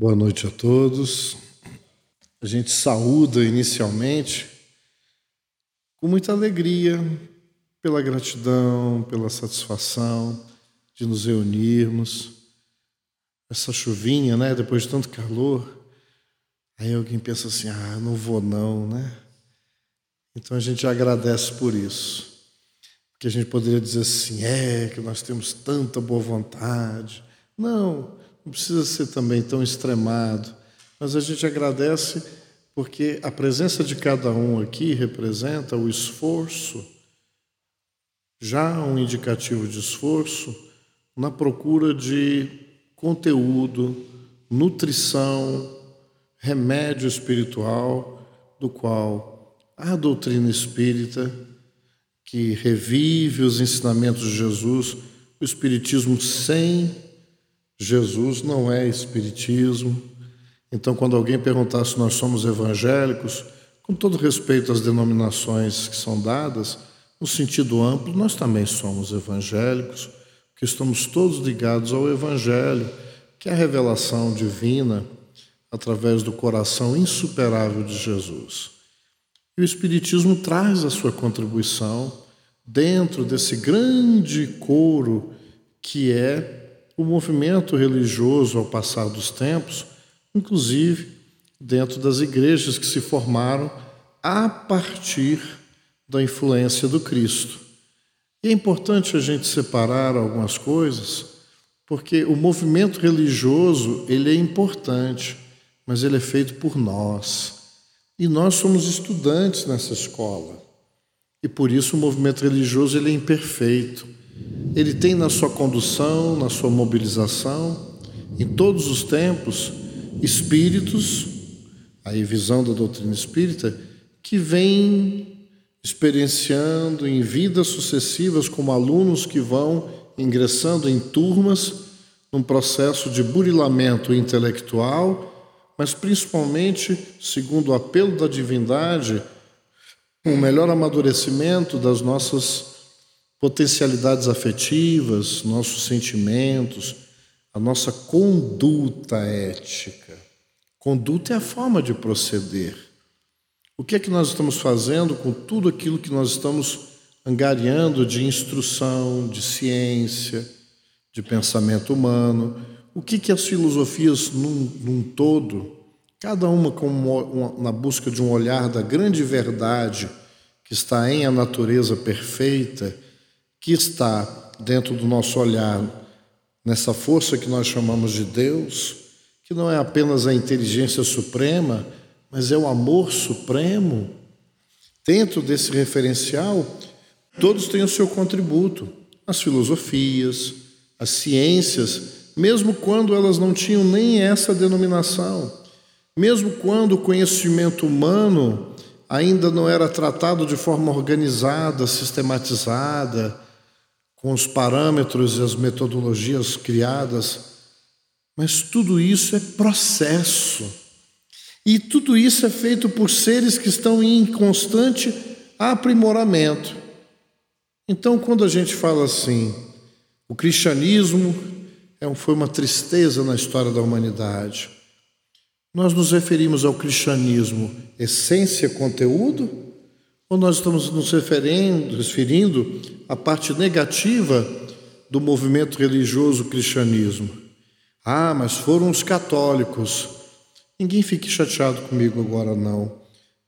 Boa noite a todos. A gente saúda inicialmente com muita alegria, pela gratidão, pela satisfação de nos reunirmos. Essa chuvinha, né? Depois de tanto calor, aí alguém pensa assim: ah, não vou não, né? Então a gente agradece por isso. Porque a gente poderia dizer assim: é, que nós temos tanta boa vontade. Não, não precisa ser também tão extremado, mas a gente agradece porque a presença de cada um aqui representa o esforço, já um indicativo de esforço, na procura de conteúdo, nutrição, remédio espiritual, do qual a doutrina espírita, que revive os ensinamentos de Jesus, o Espiritismo sem Jesus não é Espiritismo. Então, quando alguém perguntar se nós somos evangélicos, com todo respeito às denominações que são dadas, no sentido amplo, nós também somos evangélicos, porque estamos todos ligados ao Evangelho, que é a revelação divina através do coração insuperável de Jesus. E o Espiritismo traz a sua contribuição dentro desse grande coro que é o movimento religioso ao passar dos tempos, inclusive dentro das igrejas que se formaram a partir da influência do Cristo. E é importante a gente separar algumas coisas, porque o movimento religioso, ele é importante, mas ele é feito por nós. E nós somos estudantes nessa escola. E por isso o movimento religioso ele é imperfeito ele tem na sua condução, na sua mobilização, em todos os tempos, espíritos, aí visão da doutrina espírita, que vêm experienciando em vidas sucessivas como alunos que vão ingressando em turmas num processo de burilamento intelectual, mas principalmente, segundo o apelo da divindade, um melhor amadurecimento das nossas potencialidades afetivas, nossos sentimentos, a nossa conduta ética. Conduta é a forma de proceder. O que é que nós estamos fazendo com tudo aquilo que nós estamos angariando de instrução, de ciência, de pensamento humano? O que, que as filosofias num, num todo, cada uma uma, na busca de um olhar da grande verdade que está em a natureza perfeita, que está dentro do nosso olhar, nessa força que nós chamamos de Deus, que não é apenas a inteligência suprema, mas é o amor supremo. Dentro desse referencial, todos têm o seu contributo. As filosofias, as ciências, mesmo quando elas não tinham nem essa denominação, mesmo quando o conhecimento humano ainda não era tratado de forma organizada, sistematizada, com os parâmetros e as metodologias criadas, mas tudo isso é processo. E tudo isso é feito por seres que estão em constante aprimoramento. Então, quando a gente fala assim, o cristianismo é foi uma tristeza na história da humanidade, nós nos referimos ao cristianismo essência, conteúdo, ou nós estamos nos referindo, referindo à parte negativa do movimento religioso cristianismo? Ah, mas foram os católicos. Ninguém fique chateado comigo agora, não.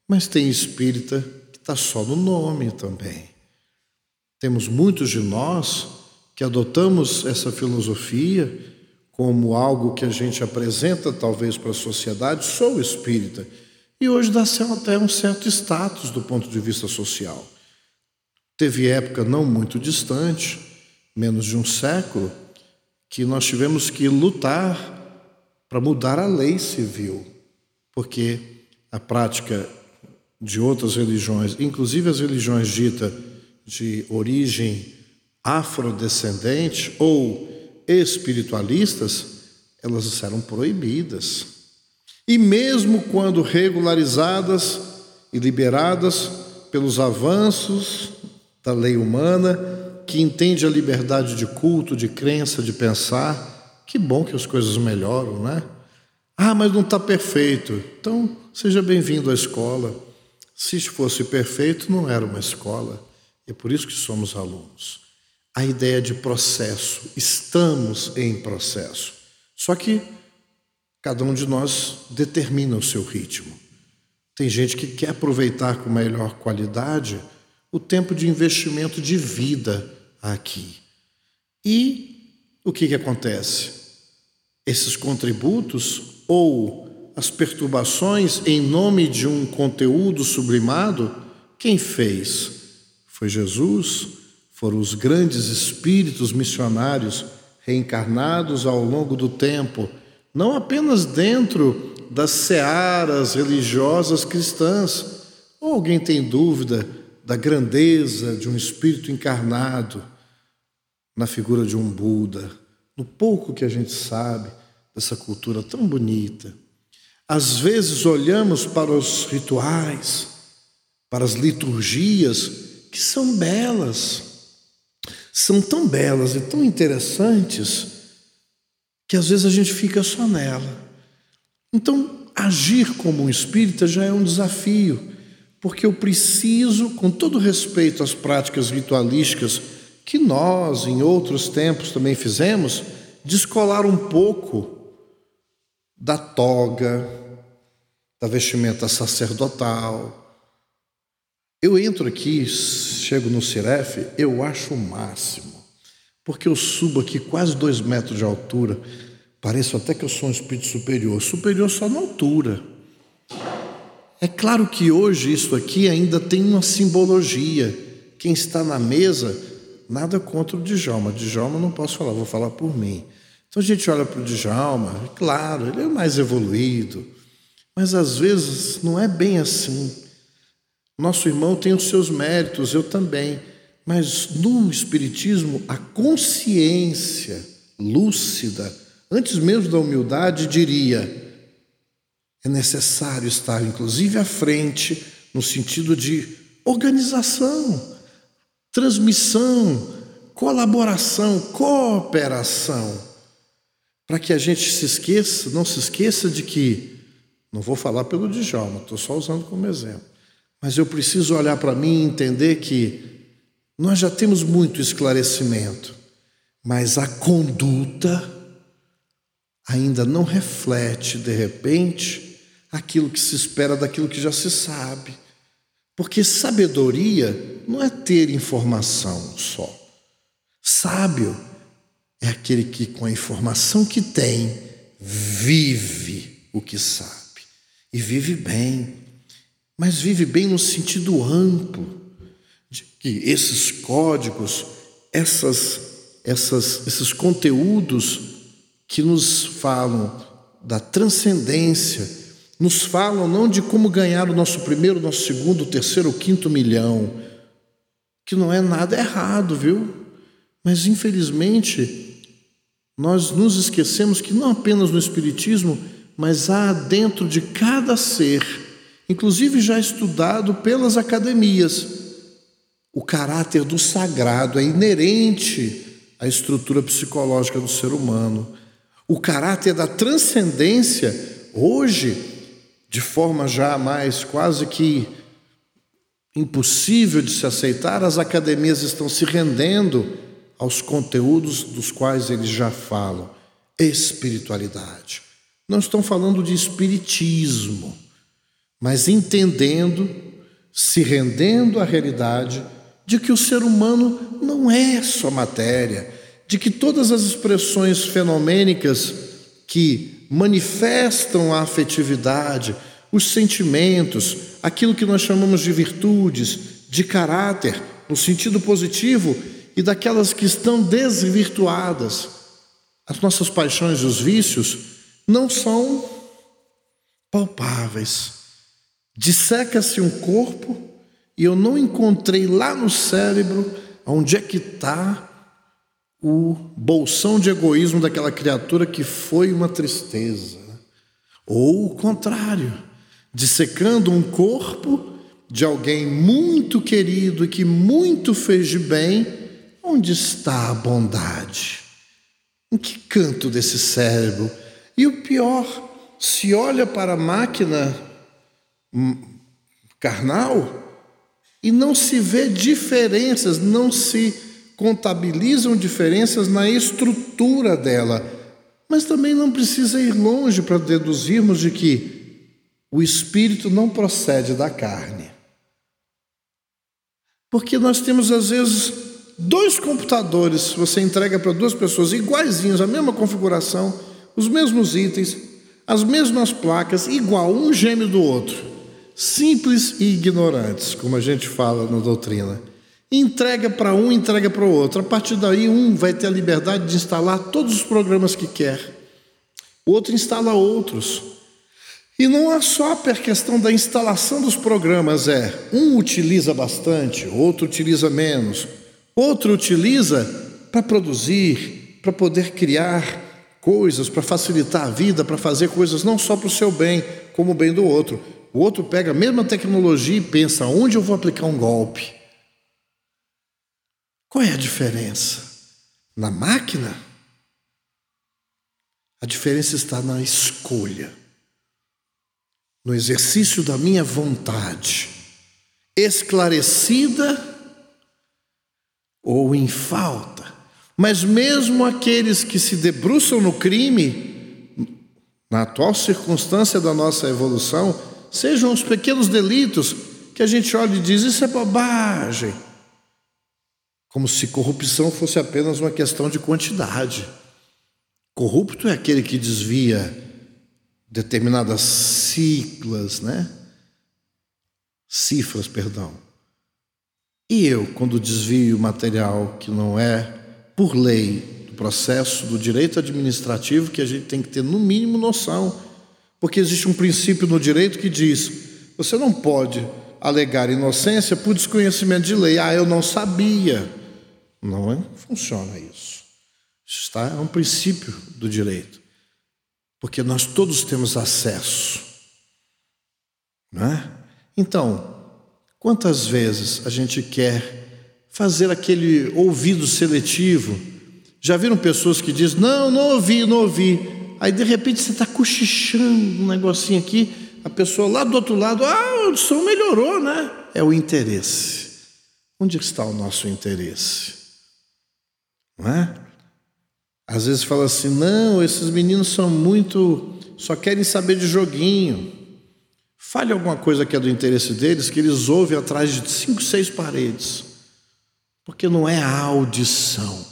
Mas tem espírita que está só no nome também. Temos muitos de nós que adotamos essa filosofia como algo que a gente apresenta talvez para a sociedade, sou espírita. E hoje dá até um certo status do ponto de vista social. Teve época não muito distante, menos de um século, que nós tivemos que lutar para mudar a lei civil, porque a prática de outras religiões, inclusive as religiões ditas de origem afrodescendente ou espiritualistas, elas eram proibidas. E mesmo quando regularizadas e liberadas pelos avanços da lei humana, que entende a liberdade de culto, de crença, de pensar, que bom que as coisas melhoram, né? Ah, mas não está perfeito. Então, seja bem-vindo à escola. Se fosse perfeito, não era uma escola. É por isso que somos alunos. A ideia de processo. Estamos em processo. Só que cada um de nós determina o seu ritmo. Tem gente que quer aproveitar com melhor qualidade o tempo de investimento de vida aqui. E o que, que acontece? Esses contributos ou as perturbações em nome de um conteúdo sublimado, quem fez? Foi Jesus, foram os grandes espíritos missionários reencarnados ao longo do tempo, não apenas dentro das searas religiosas cristãs. Ou alguém tem dúvida da grandeza de um espírito encarnado na figura de um Buda, no pouco que a gente sabe dessa cultura tão bonita. Às vezes olhamos para os rituais, para as liturgias, que são belas, são tão belas e tão interessantes, que às vezes a gente fica só nela. Então, agir como um espírita já é um desafio, porque eu preciso, com todo respeito às práticas ritualísticas que nós, em outros tempos, também fizemos, descolar um pouco da toga, da vestimenta sacerdotal. Eu entro aqui, chego no Cirefe, eu acho o máximo, porque eu subo aqui quase dois metros de altura, pareço até que eu sou um espírito superior, superior só na altura. É claro que hoje isso aqui ainda tem uma simbologia. Quem está na mesa, nada contra o Djalma. Djalma não posso falar, vou falar por mim. Então a gente olha para o Djalma, claro, ele é mais evoluído, mas às vezes não é bem assim. Nosso irmão tem os seus méritos, eu também, mas no Espiritismo a consciência lúcida, antes mesmo da humildade, diria: é necessário estar, inclusive, à frente, no sentido de organização, transmissão, colaboração, cooperação para que a gente se esqueça, não se esqueça de que, não vou falar pelo Djalma, estou só usando como exemplo, mas eu preciso olhar para mim e entender que nós já temos muito esclarecimento, mas a conduta ainda não reflete, de repente, aquilo que se espera daquilo que já se sabe. Porque sabedoria não é ter informação só. Sábio é aquele que, com a informação que tem, vive o que sabe. E vive bem. Mas vive bem no sentido amplo, que esses códigos, essas, essas, esses conteúdos que nos falam da transcendência, nos falam não de como ganhar o nosso primeiro, nosso segundo, terceiro, quinto milhão, que não é nada errado, viu? Mas infelizmente nós nos esquecemos que não apenas no Espiritismo, mas há dentro de cada ser, inclusive já estudado pelas academias, o caráter do sagrado é inerente à estrutura psicológica do ser humano. O caráter da transcendência, hoje, de forma já mais quase que impossível de se aceitar, as academias estão se rendendo aos conteúdos dos quais eles já falam. Espiritualidade. Não estão falando de espiritismo, mas entendendo, se rendendo à realidade de que o ser humano não é só matéria, de que todas as expressões fenomênicas que manifestam a afetividade, os sentimentos, aquilo que nós chamamos de virtudes, de caráter, no sentido positivo, e daquelas que estão desvirtuadas. As nossas paixões e os vícios não são palpáveis. Disseca-se um corpo e eu não encontrei lá no cérebro onde é que está o bolsão de egoísmo daquela criatura que foi uma tristeza. Ou o contrário, dissecando um corpo de alguém muito querido e que muito fez de bem Onde está a bondade? Em que canto desse cérebro? E o pior, se olha para a máquina hum, carnal e não se vê diferenças, não se contabilizam diferenças na estrutura dela. Mas também não precisa ir longe para deduzirmos de que o espírito não procede da carne. Porque nós temos, às vezes, dois computadores, você entrega para duas pessoas iguaizinhos, a mesma configuração, os mesmos itens, as mesmas placas, igual, um gêmeo do outro. Simples e ignorantes, como a gente fala na doutrina. Entrega para um, entrega para o outro. A partir daí, um vai ter a liberdade de instalar todos os programas que quer. O outro instala outros. E não é só a questão da instalação dos programas, é um utiliza bastante, outro utiliza menos, outro utiliza para produzir, para poder criar coisas, para facilitar a vida, para fazer coisas não só para o seu bem, como o bem do outro. O outro pega a mesma tecnologia e pensa: onde eu vou aplicar um golpe? Qual é a diferença? Na máquina? A diferença está na escolha no exercício da minha vontade, esclarecida ou em falta. Mas mesmo aqueles que se debruçam no crime, na atual circunstância da nossa evolução, sejam os pequenos delitos que a gente olha e diz: isso é bobagem. Como se corrupção fosse apenas uma questão de quantidade. Corrupto é aquele que desvia determinadas ciclas, né? Cifras, perdão. E eu, quando desvio material que não é por lei do processo do direito administrativo, que a gente tem que ter no mínimo noção, porque existe um princípio no direito que diz: você não pode alegar inocência por desconhecimento de lei. Ah, eu não sabia. Não é, funciona isso. Isso está, é um princípio do direito porque nós todos temos acesso. Não é? Então, quantas vezes a gente quer fazer aquele ouvido seletivo? Já viram pessoas que dizem: Não, não ouvi, não ouvi. Aí de repente você está cochichando um negocinho aqui, a pessoa lá do outro lado, ah, o som melhorou, né? É o interesse. Onde está o nosso interesse? Não é? Às vezes fala assim: não, esses meninos são muito. só querem saber de joguinho. Fale alguma coisa que é do interesse deles, que eles ouvem atrás de cinco, seis paredes. Porque não é a audição,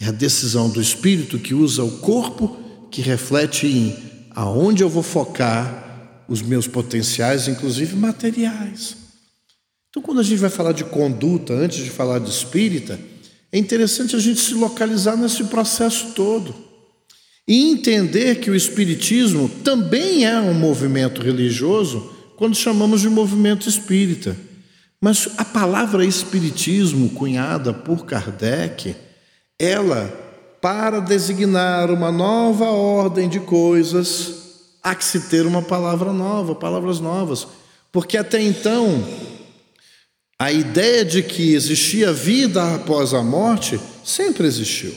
é a decisão do espírito que usa o corpo, que reflete em aonde eu vou focar os meus potenciais, inclusive materiais. Então, quando a gente vai falar de conduta, antes de falar de espírita, é interessante a gente se localizar nesse processo todo e entender que o Espiritismo também é um movimento religioso quando chamamos de movimento espírita. Mas a palavra Espiritismo, cunhada por Kardec, ela, para designar uma nova ordem de coisas, há que se ter uma palavra nova, palavras novas. Porque até então a ideia de que existia vida após a morte sempre existiu.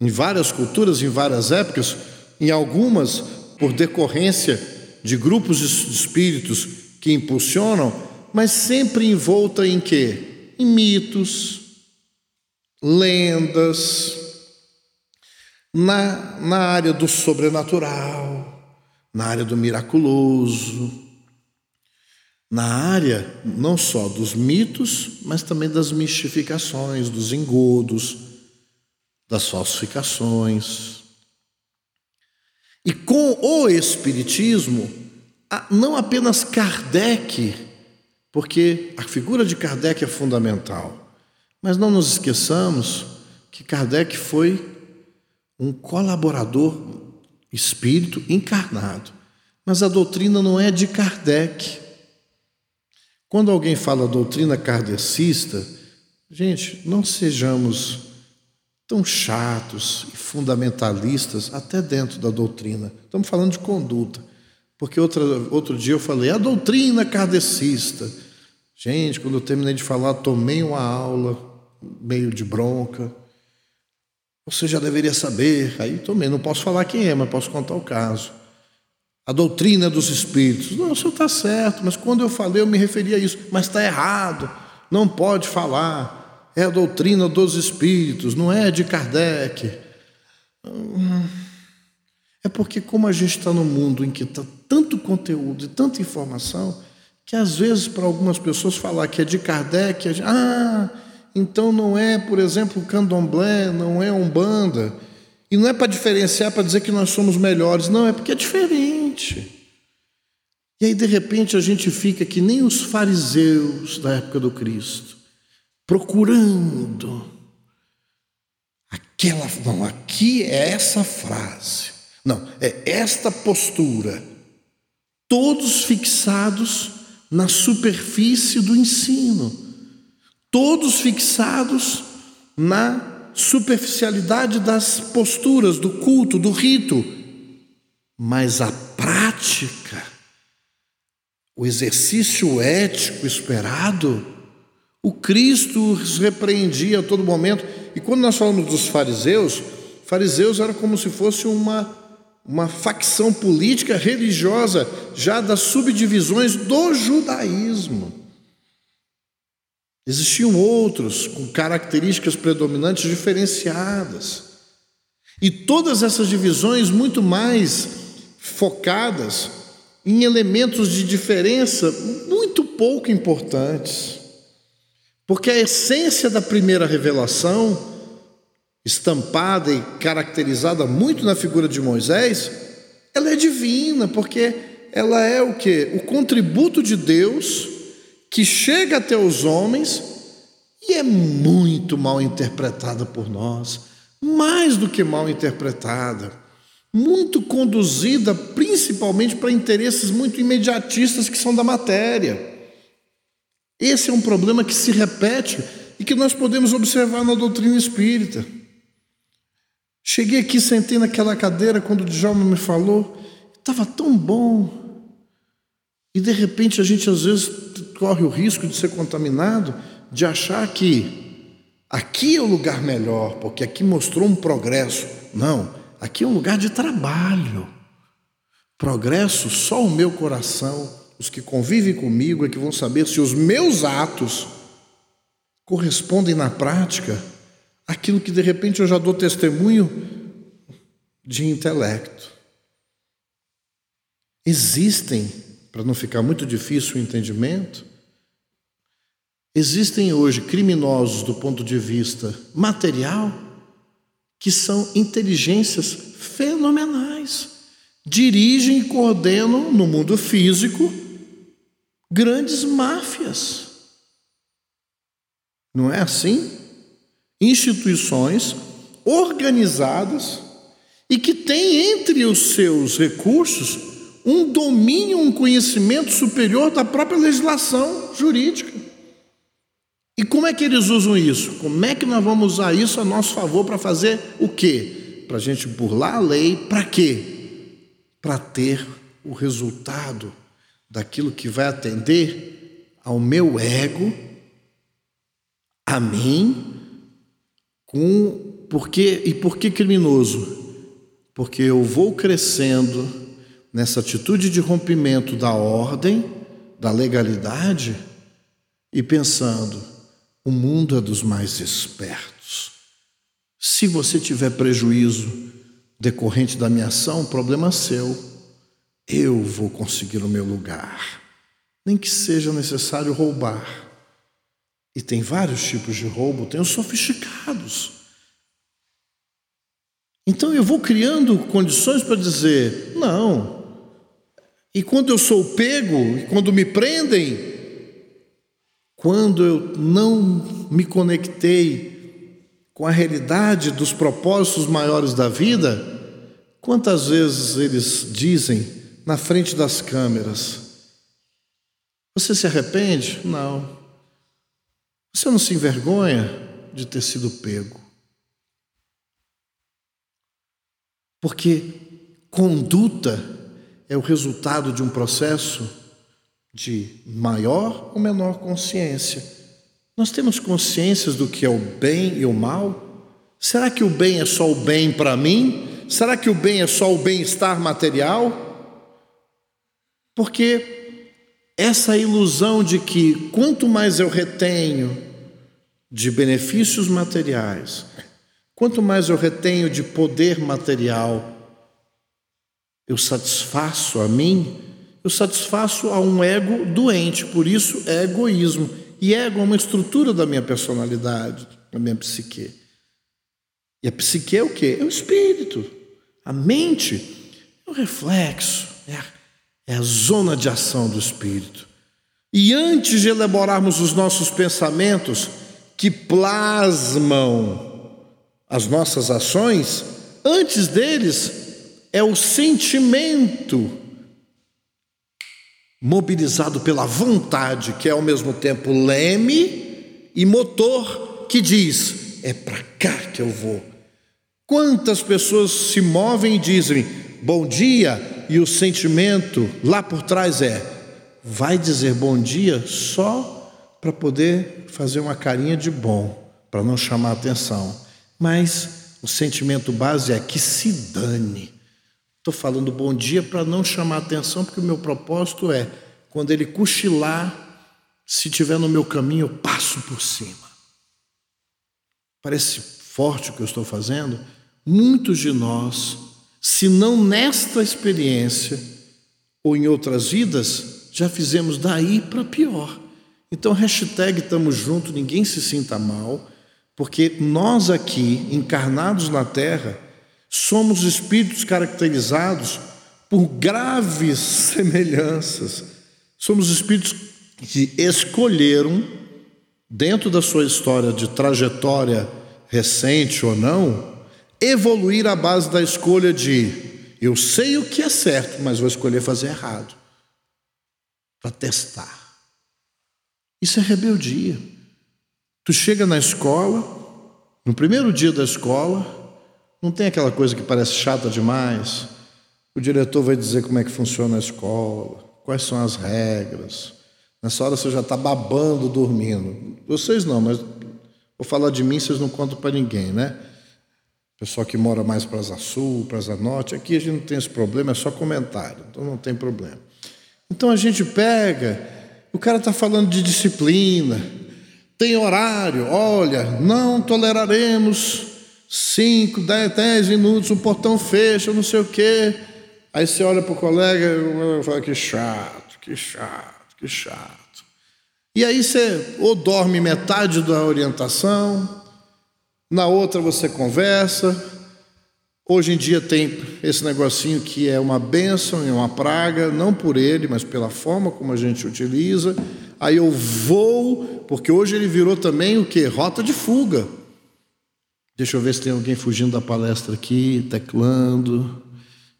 Em várias culturas, em várias épocas, em algumas por decorrência de grupos de espíritos que impulsionam, mas sempre envolta em quê? Em mitos, lendas, na, na área do sobrenatural, na área do miraculoso, na área não só dos mitos, mas também das mistificações, dos engodos, das falsificações. E com o Espiritismo, não apenas Kardec, porque a figura de Kardec é fundamental, mas não nos esqueçamos que Kardec foi um colaborador espírito encarnado. Mas a doutrina não é de Kardec. Quando alguém fala doutrina kardecista, gente, não sejamos tão chatos e fundamentalistas até dentro da doutrina. Estamos falando de conduta. Porque outra, outro dia eu falei, a doutrina kardecista. Gente, quando eu terminei de falar, tomei uma aula meio de bronca. Você já deveria saber. Aí também não posso falar quem é, mas posso contar o caso. A doutrina dos espíritos. Não, o senhor está certo, mas quando eu falei, eu me referi a isso. Mas está errado. Não pode falar. É a doutrina dos espíritos, não é de Kardec. É porque, como a gente está num mundo em que está tanto conteúdo e tanta informação, que às vezes para algumas pessoas falar que é de Kardec, é de, ah, então não é, por exemplo, candomblé, não é umbanda. E não é para diferenciar, para dizer que nós somos melhores, não, é porque é diferente. E aí, de repente, a gente fica que nem os fariseus da época do Cristo, procurando aquela. Não, aqui é essa frase. Não, é esta postura. Todos fixados na superfície do ensino todos fixados na superficialidade das posturas, do culto, do rito. Mas a prática, o exercício ético esperado, o Cristo os repreendia a todo momento. E quando nós falamos dos fariseus, fariseus era como se fosse uma, uma facção política religiosa já das subdivisões do judaísmo. Existiam outros com características predominantes diferenciadas. E todas essas divisões muito mais focadas em elementos de diferença muito pouco importantes. Porque a essência da primeira revelação, estampada e caracterizada muito na figura de Moisés, ela é divina, porque ela é o que? O contributo de Deus que chega até os homens e é muito mal interpretada por nós, mais do que mal interpretada, muito conduzida principalmente para interesses muito imediatistas que são da matéria. Esse é um problema que se repete e que nós podemos observar na doutrina espírita. Cheguei aqui, sentei naquela cadeira quando o Djalma me falou, estava tão bom. E de repente a gente às vezes corre o risco de ser contaminado, de achar que aqui é o lugar melhor, porque aqui mostrou um progresso. Não, aqui é um lugar de trabalho. Progresso só o meu coração, os que convivem comigo é que vão saber se os meus atos correspondem na prática àquilo que de repente eu já dou testemunho de intelecto. Existem para não ficar muito difícil o entendimento, existem hoje criminosos do ponto de vista material que são inteligências fenomenais. Dirigem e coordenam no mundo físico grandes máfias. Não é assim? Instituições organizadas e que têm entre os seus recursos um domínio, um conhecimento superior da própria legislação jurídica. E como é que eles usam isso? Como é que nós vamos usar isso a nosso favor para fazer o quê? Para a gente burlar a lei, para quê? Para ter o resultado daquilo que vai atender ao meu ego, a mim, com porque e por que criminoso? Porque eu vou crescendo nessa atitude de rompimento da ordem, da legalidade, e pensando: o mundo é dos mais espertos. Se você tiver prejuízo decorrente da minha ação, problema seu. Eu vou conseguir o meu lugar, nem que seja necessário roubar. E tem vários tipos de roubo, tem os sofisticados. Então eu vou criando condições para dizer: não, e quando eu sou pego, e quando me prendem, quando eu não me conectei com a realidade dos propósitos maiores da vida, quantas vezes eles dizem na frente das câmeras: Você se arrepende? Não. Você não se envergonha de ter sido pego? Porque conduta é o resultado de um processo de maior ou menor consciência. Nós temos consciências do que é o bem e o mal? Será que o bem é só o bem para mim? Será que o bem é só o bem-estar material? Porque essa ilusão de que quanto mais eu retenho de benefícios materiais, quanto mais eu retenho de poder material, eu satisfaço a mim, eu satisfaço a um ego doente, por isso é egoísmo. E ego é uma estrutura da minha personalidade, da minha psique. E a psique é o quê? É o espírito. A mente é o reflexo, é a, é a zona de ação do espírito. E antes de elaborarmos os nossos pensamentos, que plasmam as nossas ações, antes deles é o sentimento mobilizado pela vontade, que é ao mesmo tempo leme e motor, que diz: é para cá que eu vou. Quantas pessoas se movem e dizem bom dia, e o sentimento lá por trás é: vai dizer bom dia só para poder fazer uma carinha de bom, para não chamar atenção. Mas o sentimento base é que se dane. Estou falando bom dia para não chamar atenção, porque o meu propósito é, quando ele cochilar, se tiver no meu caminho, eu passo por cima. Parece forte o que eu estou fazendo? Muitos de nós, se não nesta experiência ou em outras vidas, já fizemos daí para pior. Então, hashtag estamos juntos, ninguém se sinta mal, porque nós aqui, encarnados na Terra, Somos espíritos caracterizados por graves semelhanças. Somos espíritos que escolheram, dentro da sua história de trajetória recente ou não, evoluir à base da escolha de eu sei o que é certo, mas vou escolher fazer errado para testar. Isso é rebeldia. Tu chega na escola, no primeiro dia da escola, não tem aquela coisa que parece chata demais. O diretor vai dizer como é que funciona a escola, quais são as regras. Nessa hora você já está babando, dormindo. Vocês não, mas vou falar de mim, vocês não contam para ninguém, né? Pessoal que mora mais para a sul, para a norte, aqui a gente não tem esse problema, é só comentário, então não tem problema. Então a gente pega, o cara está falando de disciplina, tem horário, olha, não toleraremos cinco, dez, dez minutos, o portão fecha, não sei o quê. Aí você olha para o colega e fala, que chato, que chato, que chato. E aí você ou dorme metade da orientação, na outra você conversa. Hoje em dia tem esse negocinho que é uma bênção e uma praga, não por ele, mas pela forma como a gente utiliza. Aí eu vou, porque hoje ele virou também o que? Rota de fuga. Deixa eu ver se tem alguém fugindo da palestra aqui, teclando.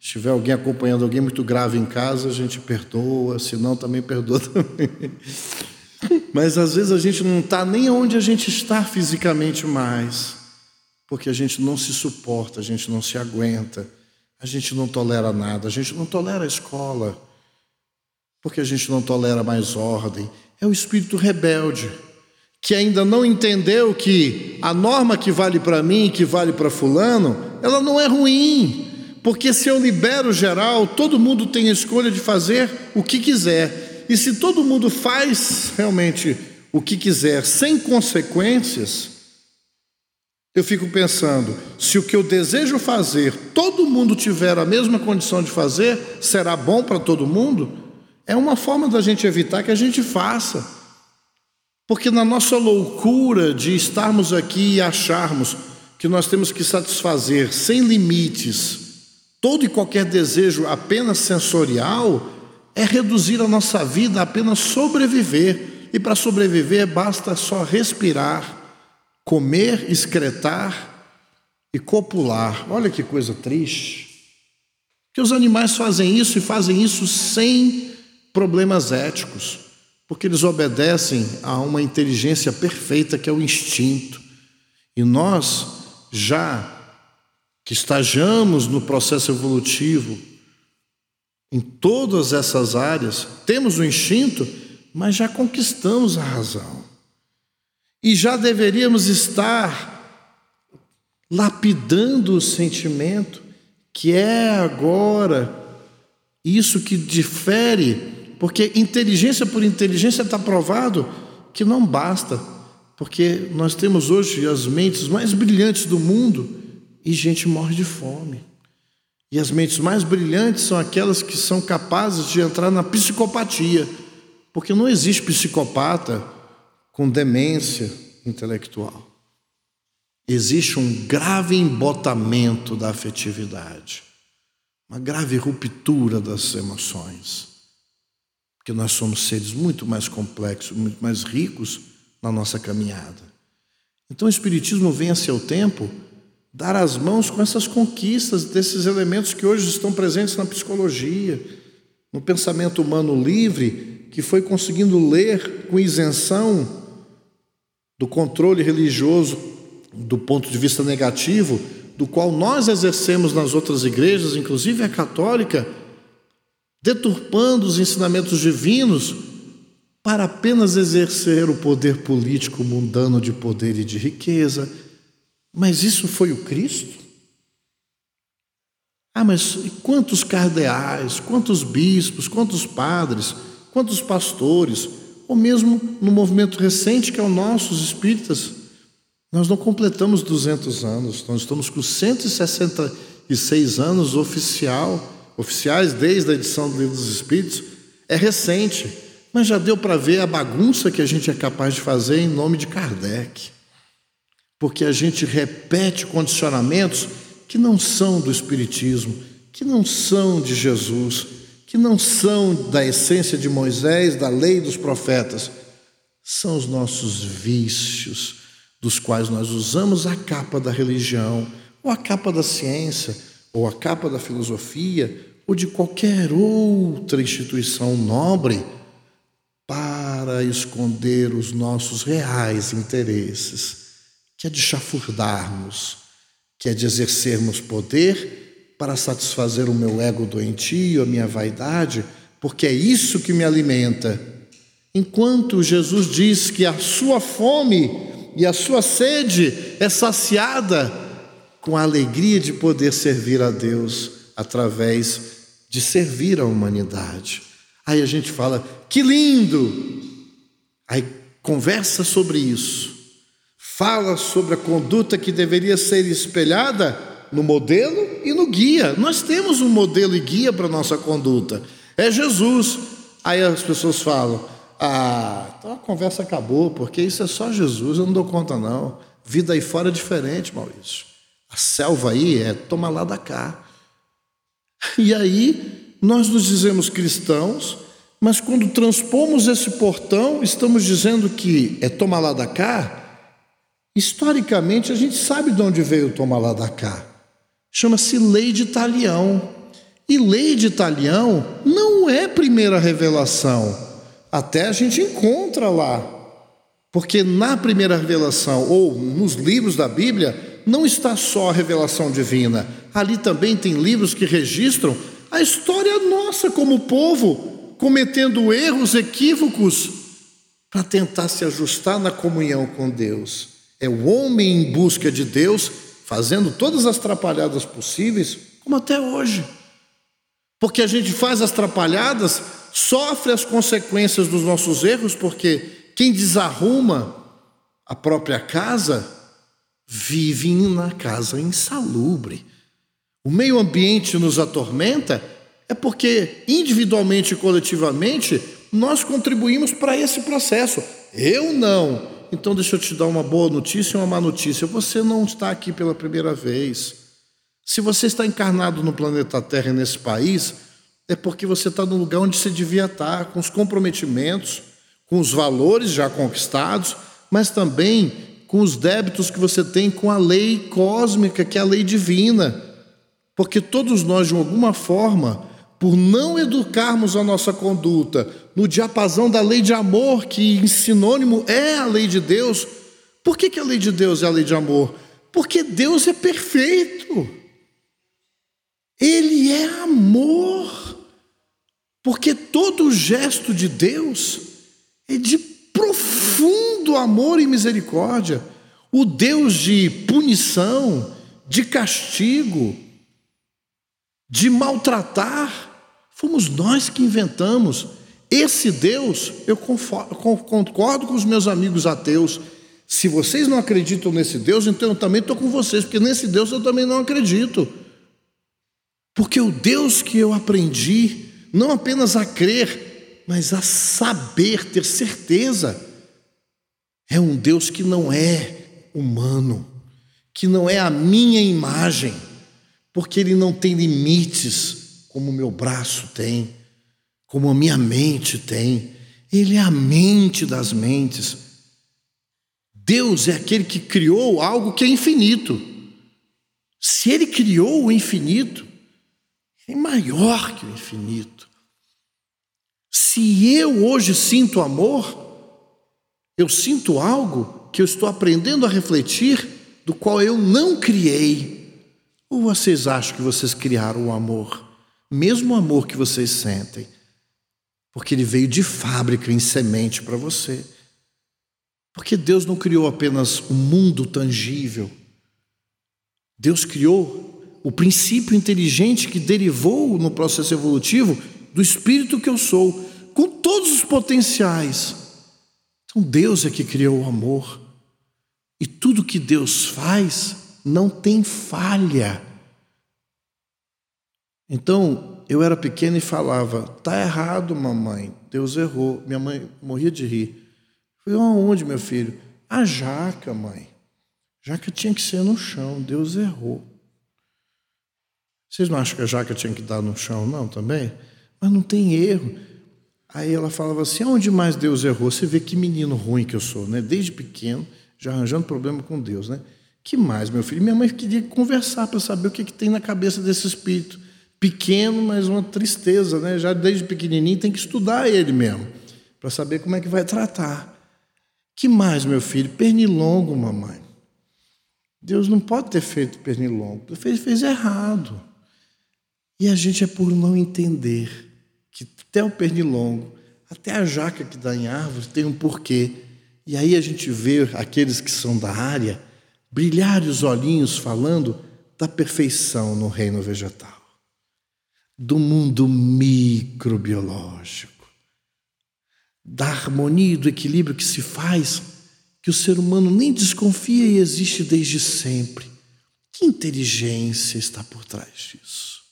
Se tiver alguém acompanhando alguém muito grave em casa, a gente perdoa, se não, também perdoa também. Mas às vezes a gente não está nem onde a gente está fisicamente mais, porque a gente não se suporta, a gente não se aguenta, a gente não tolera nada, a gente não tolera a escola, porque a gente não tolera mais ordem. É o espírito rebelde que ainda não entendeu que a norma que vale para mim, que vale para fulano, ela não é ruim, porque se eu libero geral, todo mundo tem a escolha de fazer o que quiser. E se todo mundo faz realmente o que quiser sem consequências, eu fico pensando, se o que eu desejo fazer, todo mundo tiver a mesma condição de fazer, será bom para todo mundo? É uma forma da gente evitar que a gente faça. Porque na nossa loucura de estarmos aqui e acharmos que nós temos que satisfazer sem limites todo e qualquer desejo apenas sensorial, é reduzir a nossa vida a apenas sobreviver. E para sobreviver basta só respirar, comer, excretar e copular. Olha que coisa triste. Que os animais fazem isso e fazem isso sem problemas éticos porque eles obedecem a uma inteligência perfeita que é o instinto. E nós, já que estagiamos no processo evolutivo, em todas essas áreas, temos o instinto, mas já conquistamos a razão. E já deveríamos estar lapidando o sentimento, que é agora isso que difere, porque inteligência por inteligência está provado que não basta, porque nós temos hoje as mentes mais brilhantes do mundo e gente morre de fome. E as mentes mais brilhantes são aquelas que são capazes de entrar na psicopatia, porque não existe psicopata com demência intelectual. Existe um grave embotamento da afetividade, uma grave ruptura das emoções, porque nós somos seres muito mais complexos, muito mais ricos na nossa caminhada. Então o Espiritismo vem a seu tempo dar as mãos com essas conquistas desses elementos que hoje estão presentes na psicologia, no pensamento humano livre, que foi conseguindo ler com isenção do controle religioso do ponto de vista negativo, do qual nós exercemos nas outras igrejas, inclusive a católica, deturpando os ensinamentos divinos para apenas exercer o poder político mundano de poder e de riqueza mas isso foi o Cristo? Ah, mas quantos cardeais, quantos bispos, quantos padres, quantos pastores, ou mesmo no movimento recente que é o nosso, os espíritas, nós não completamos 200 anos, nós estamos com 166 anos oficial, oficiais desde a edição do Livro dos Espíritos, é recente, mas já deu para ver a bagunça que a gente é capaz de fazer em nome de Kardec porque a gente repete condicionamentos que não são do Espiritismo, que não são de Jesus, que não são da essência de Moisés, da lei dos profetas. São os nossos vícios, dos quais nós usamos a capa da religião, ou a capa da ciência, ou a capa da filosofia, ou de qualquer outra instituição nobre, para esconder os nossos reais interesses que é de chafurdarmos, que é de exercermos poder para satisfazer o meu ego doentio, a minha vaidade, porque é isso que me alimenta. Enquanto Jesus diz que a sua fome e a sua sede é saciada com a alegria de poder servir a Deus através de servir a humanidade. Aí a gente fala, que lindo! Aí conversa sobre isso fala sobre a conduta que deveria ser espelhada no modelo e no guia. Nós temos um modelo e guia para a nossa conduta. É Jesus. Aí as pessoas falam: Ah, então a conversa acabou, porque isso é só Jesus, eu não dou conta, não. Vida aí fora é diferente, Maurício. A selva aí é toma lá da cá. E aí nós nos dizemos cristãos, mas quando transpomos esse portão, estamos dizendo que é toma lá da cá Historicamente, a gente sabe de onde veio o toma lá da cá. Chama-se lei de Talião. E lei de Talião não é primeira revelação. Até a gente encontra lá. Porque na primeira revelação, ou nos livros da Bíblia, não está só a revelação divina. Ali também tem livros que registram a história nossa como povo, cometendo erros, equívocos, para tentar se ajustar na comunhão com Deus. É o homem em busca de Deus, fazendo todas as trapalhadas possíveis, como até hoje. Porque a gente faz as trapalhadas, sofre as consequências dos nossos erros, porque quem desarruma a própria casa vive na casa insalubre. O meio ambiente nos atormenta é porque individualmente e coletivamente nós contribuímos para esse processo. Eu não, então, deixa eu te dar uma boa notícia e uma má notícia. Você não está aqui pela primeira vez. Se você está encarnado no planeta Terra e nesse país, é porque você está no lugar onde você devia estar, com os comprometimentos, com os valores já conquistados, mas também com os débitos que você tem com a lei cósmica, que é a lei divina. Porque todos nós, de alguma forma, por não educarmos a nossa conduta no diapasão da lei de amor, que em sinônimo é a lei de Deus. Por que, que a lei de Deus é a lei de amor? Porque Deus é perfeito. Ele é amor. Porque todo gesto de Deus é de profundo amor e misericórdia. O Deus de punição, de castigo, de maltratar. Fomos nós que inventamos. Esse Deus, eu concordo com os meus amigos ateus. Se vocês não acreditam nesse Deus, então eu também estou com vocês, porque nesse Deus eu também não acredito. Porque o Deus que eu aprendi, não apenas a crer, mas a saber, ter certeza, é um Deus que não é humano, que não é a minha imagem, porque ele não tem limites como o meu braço tem, como a minha mente tem. Ele é a mente das mentes. Deus é aquele que criou algo que é infinito. Se ele criou o infinito, é maior que o infinito. Se eu hoje sinto amor, eu sinto algo que eu estou aprendendo a refletir, do qual eu não criei. Ou vocês acham que vocês criaram o amor? Mesmo o amor que vocês sentem, porque ele veio de fábrica em semente para você. Porque Deus não criou apenas o um mundo tangível. Deus criou o princípio inteligente que derivou no processo evolutivo do espírito que eu sou, com todos os potenciais. Então Deus é que criou o amor. E tudo que Deus faz não tem falha. Então, eu era pequeno e falava: "Tá errado, mamãe. Deus errou". Minha mãe morria de rir. Falei: "Aonde, meu filho?" "A jaca, mãe. Jaca tinha que ser no chão. Deus errou". Vocês não acham que a jaca tinha que dar no chão, não, também? Mas não tem erro. Aí ela falava assim: onde mais Deus errou? Você vê que menino ruim que eu sou, né? Desde pequeno, já arranjando problema com Deus, né? Que mais, meu filho? Minha mãe queria conversar para saber o que, que tem na cabeça desse espírito. Pequeno, mas uma tristeza, né? Já desde pequenininho tem que estudar ele mesmo, para saber como é que vai tratar. Que mais, meu filho? Pernilongo, mamãe. Deus não pode ter feito pernilongo. Ele fez, fez errado. E a gente é por não entender que até o pernilongo, até a jaca que dá em árvore tem um porquê. E aí a gente vê aqueles que são da área brilhar os olhinhos falando da perfeição no reino vegetal, do mundo microbiológico, da harmonia e do equilíbrio que se faz, que o ser humano nem desconfia e existe desde sempre. Que inteligência está por trás disso?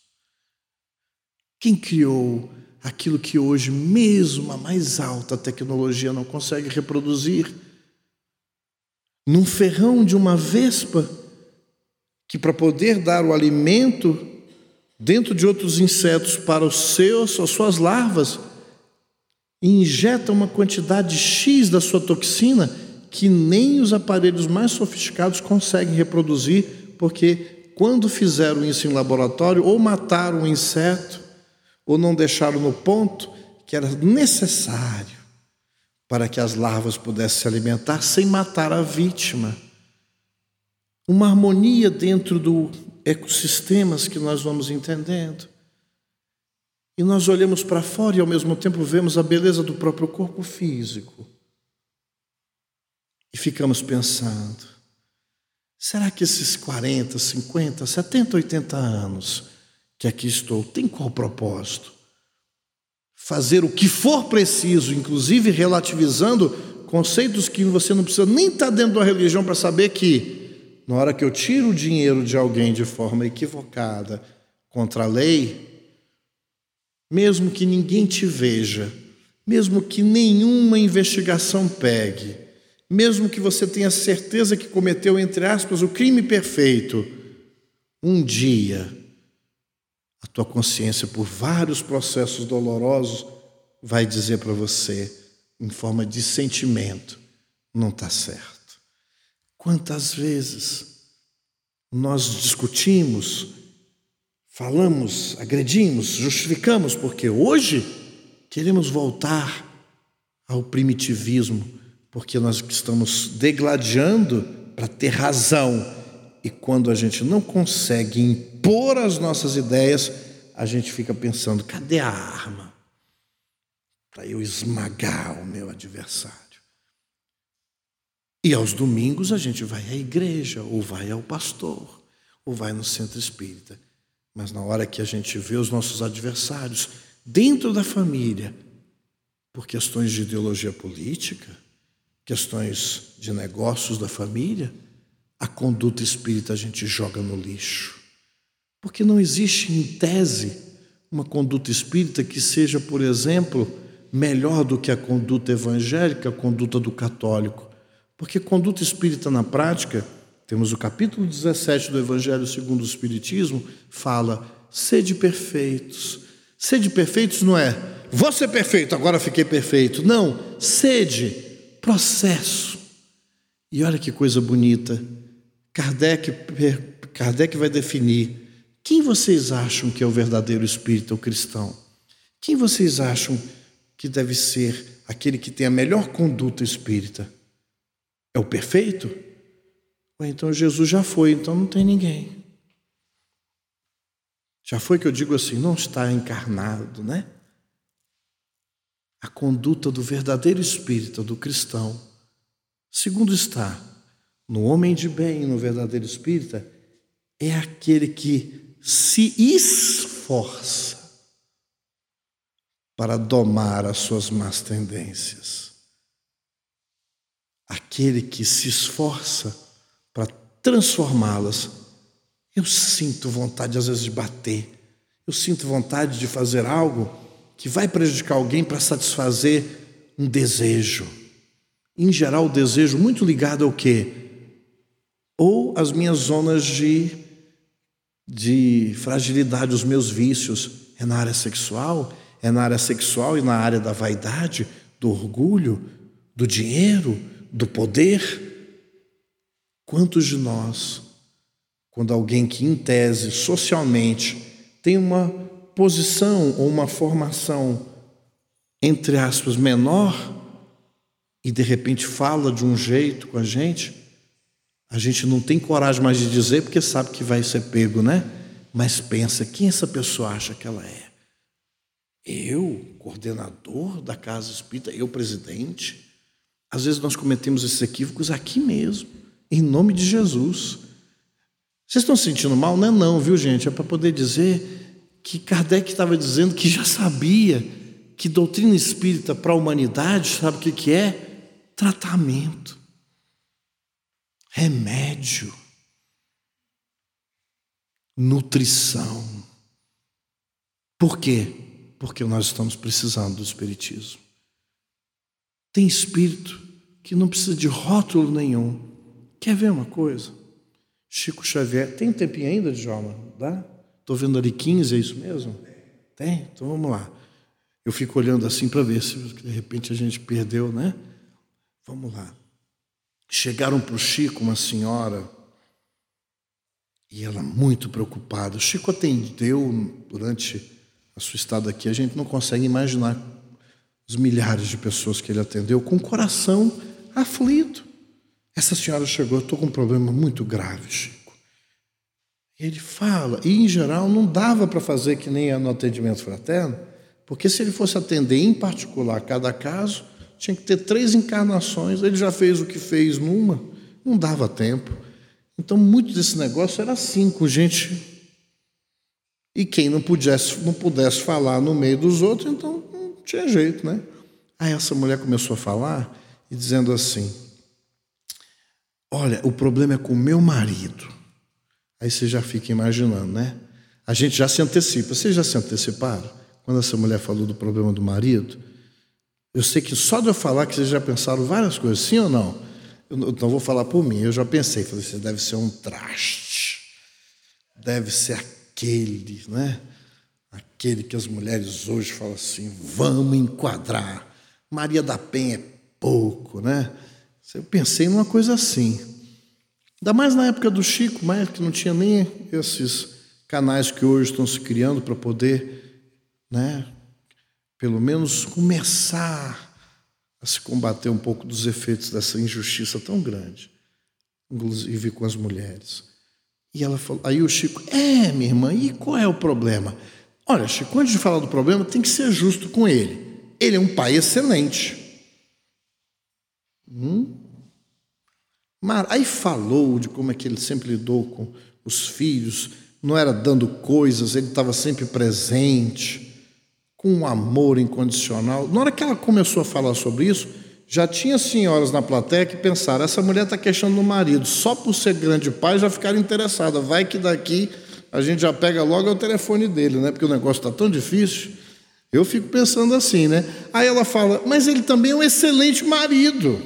Quem criou aquilo que hoje, mesmo a mais alta tecnologia, não consegue reproduzir? Num ferrão de uma vespa, que para poder dar o alimento dentro de outros insetos para os seus, as suas larvas, injeta uma quantidade X da sua toxina que nem os aparelhos mais sofisticados conseguem reproduzir, porque quando fizeram isso em laboratório, ou mataram o inseto, ou não deixaram no ponto que era necessário para que as larvas pudessem se alimentar sem matar a vítima. Uma harmonia dentro do ecossistemas que nós vamos entendendo. E nós olhamos para fora e ao mesmo tempo vemos a beleza do próprio corpo físico. E ficamos pensando: será que esses 40, 50, 70, 80 anos que aqui estou. Tem qual propósito? Fazer o que for preciso, inclusive relativizando conceitos que você não precisa nem estar dentro da religião para saber que, na hora que eu tiro o dinheiro de alguém de forma equivocada contra a lei, mesmo que ninguém te veja, mesmo que nenhuma investigação pegue, mesmo que você tenha certeza que cometeu, entre aspas, o crime perfeito, um dia a tua consciência, por vários processos dolorosos, vai dizer para você, em forma de sentimento, não está certo. Quantas vezes nós discutimos, falamos, agredimos, justificamos, porque hoje queremos voltar ao primitivismo, porque nós estamos degladiando para ter razão e quando a gente não consegue impor as nossas ideias, a gente fica pensando: cadê a arma para eu esmagar o meu adversário? E aos domingos a gente vai à igreja ou vai ao pastor ou vai no centro espírita. Mas na hora que a gente vê os nossos adversários dentro da família, por questões de ideologia política, questões de negócios da família, a conduta espírita a gente joga no lixo. Porque não existe, em tese, uma conduta espírita que seja, por exemplo, melhor do que a conduta evangélica, a conduta do católico. Porque conduta espírita na prática, temos o capítulo 17 do Evangelho segundo o Espiritismo, fala: sede perfeitos. Sede perfeitos não é, vou ser perfeito, agora fiquei perfeito. Não, sede, processo. E olha que coisa bonita. Kardec, Kardec vai definir quem vocês acham que é o verdadeiro espírito cristão? Quem vocês acham que deve ser aquele que tem a melhor conduta espírita? É o perfeito? Ou então Jesus já foi, então não tem ninguém. Já foi que eu digo assim, não está encarnado, né? A conduta do verdadeiro espírito, do cristão, segundo está no homem de bem, no verdadeiro espírita, é aquele que se esforça para domar as suas más tendências. Aquele que se esforça para transformá-las. Eu sinto vontade, às vezes, de bater. Eu sinto vontade de fazer algo que vai prejudicar alguém para satisfazer um desejo. Em geral, o desejo muito ligado ao quê? Ou as minhas zonas de de fragilidade, os meus vícios é na área sexual, é na área sexual e na área da vaidade, do orgulho, do dinheiro, do poder. Quantos de nós, quando alguém que em tese socialmente tem uma posição ou uma formação entre aspas menor e de repente fala de um jeito com a gente, a gente não tem coragem mais de dizer porque sabe que vai ser pego, né? Mas pensa, quem essa pessoa acha que ela é? Eu, coordenador da casa espírita, eu, presidente? Às vezes nós cometemos esses equívocos aqui mesmo, em nome de Jesus. Vocês estão sentindo mal? Não é não, viu gente? É para poder dizer que Kardec estava dizendo que já sabia que doutrina espírita para a humanidade, sabe o que, que é? Tratamento remédio, nutrição. Por quê? Porque nós estamos precisando do Espiritismo. Tem espírito que não precisa de rótulo nenhum. Quer ver uma coisa? Chico Xavier, tem um tempinho ainda, Djalma? Dá? Estou vendo ali 15, é isso mesmo? Tem? Então vamos lá. Eu fico olhando assim para ver se de repente a gente perdeu, né? Vamos lá. Chegaram para o Chico uma senhora e ela muito preocupada. O Chico atendeu durante a sua estada aqui. A gente não consegue imaginar os milhares de pessoas que ele atendeu com o coração aflito. Essa senhora chegou, estou com um problema muito grave, Chico. Ele fala, e em geral não dava para fazer que nem no atendimento fraterno, porque se ele fosse atender em particular cada caso, tinha que ter três encarnações, ele já fez o que fez numa, não dava tempo. Então, muito desse negócio era assim, com gente. E quem não pudesse, não pudesse falar no meio dos outros, então não tinha jeito, né? Aí essa mulher começou a falar e dizendo assim: Olha, o problema é com o meu marido. Aí você já fica imaginando, né? A gente já se antecipa. Vocês já se anteciparam? Quando essa mulher falou do problema do marido? Eu sei que só de eu falar que vocês já pensaram várias coisas, sim ou não? Eu não vou falar por mim, eu já pensei, falei, você deve ser um traste, deve ser aquele, né? Aquele que as mulheres hoje falam assim, vamos enquadrar. Maria da Penha é pouco, né? Eu pensei numa coisa assim. Ainda mais na época do Chico, mas que não tinha nem esses canais que hoje estão se criando para poder né, pelo menos começar a se combater um pouco dos efeitos dessa injustiça tão grande, inclusive com as mulheres. E ela falou, aí o Chico, é, minha irmã, e qual é o problema? Olha, Chico, antes de falar do problema, tem que ser justo com ele. Ele é um pai excelente. Hum? Aí falou de como é que ele sempre lidou com, os filhos, não era dando coisas, ele estava sempre presente, com um amor incondicional. Na hora que ela começou a falar sobre isso, já tinha senhoras na plateia que pensaram: essa mulher está queixando do marido, só por ser grande pai já ficaram interessadas. Vai que daqui a gente já pega logo o telefone dele, né? Porque o negócio está tão difícil. Eu fico pensando assim, né? Aí ela fala: mas ele também é um excelente marido,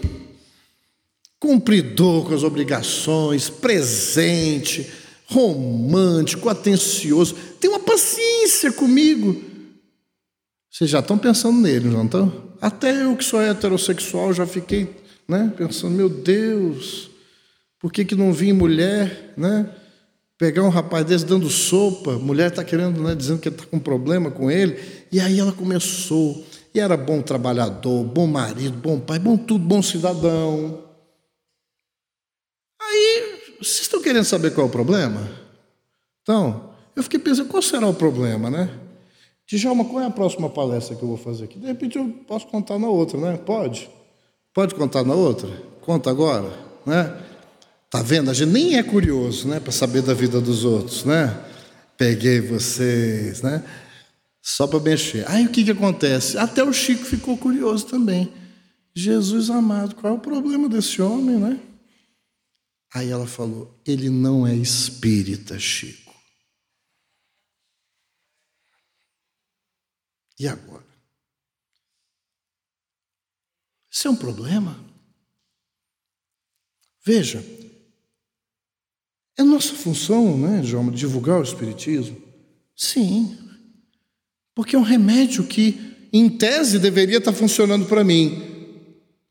cumpridor com as obrigações, presente, romântico, atencioso, tem uma paciência comigo. Vocês já estão pensando nele, não estão? Até eu que sou heterossexual já fiquei né, pensando, meu Deus, por que, que não vim mulher, né? Pegar um rapaz desse dando sopa, mulher está querendo, né, dizendo que está com problema com ele, e aí ela começou, e era bom trabalhador, bom marido, bom pai, bom tudo, bom cidadão. Aí, vocês estão querendo saber qual é o problema? Então, eu fiquei pensando, qual será o problema, né? Djalma, qual é a próxima palestra que eu vou fazer aqui? De repente eu posso contar na outra, né? Pode? Pode contar na outra? Conta agora, né? Tá vendo? A gente nem é curioso, né, para saber da vida dos outros, né? Peguei vocês, né? Só para mexer. Aí o que que acontece? Até o Chico ficou curioso também. Jesus amado, qual é o problema desse homem, né? Aí ela falou: ele não é espírita, Chico. E agora? Isso é um problema? Veja, é nossa função, né, João, divulgar o Espiritismo? Sim, porque é um remédio que, em tese, deveria estar funcionando para mim.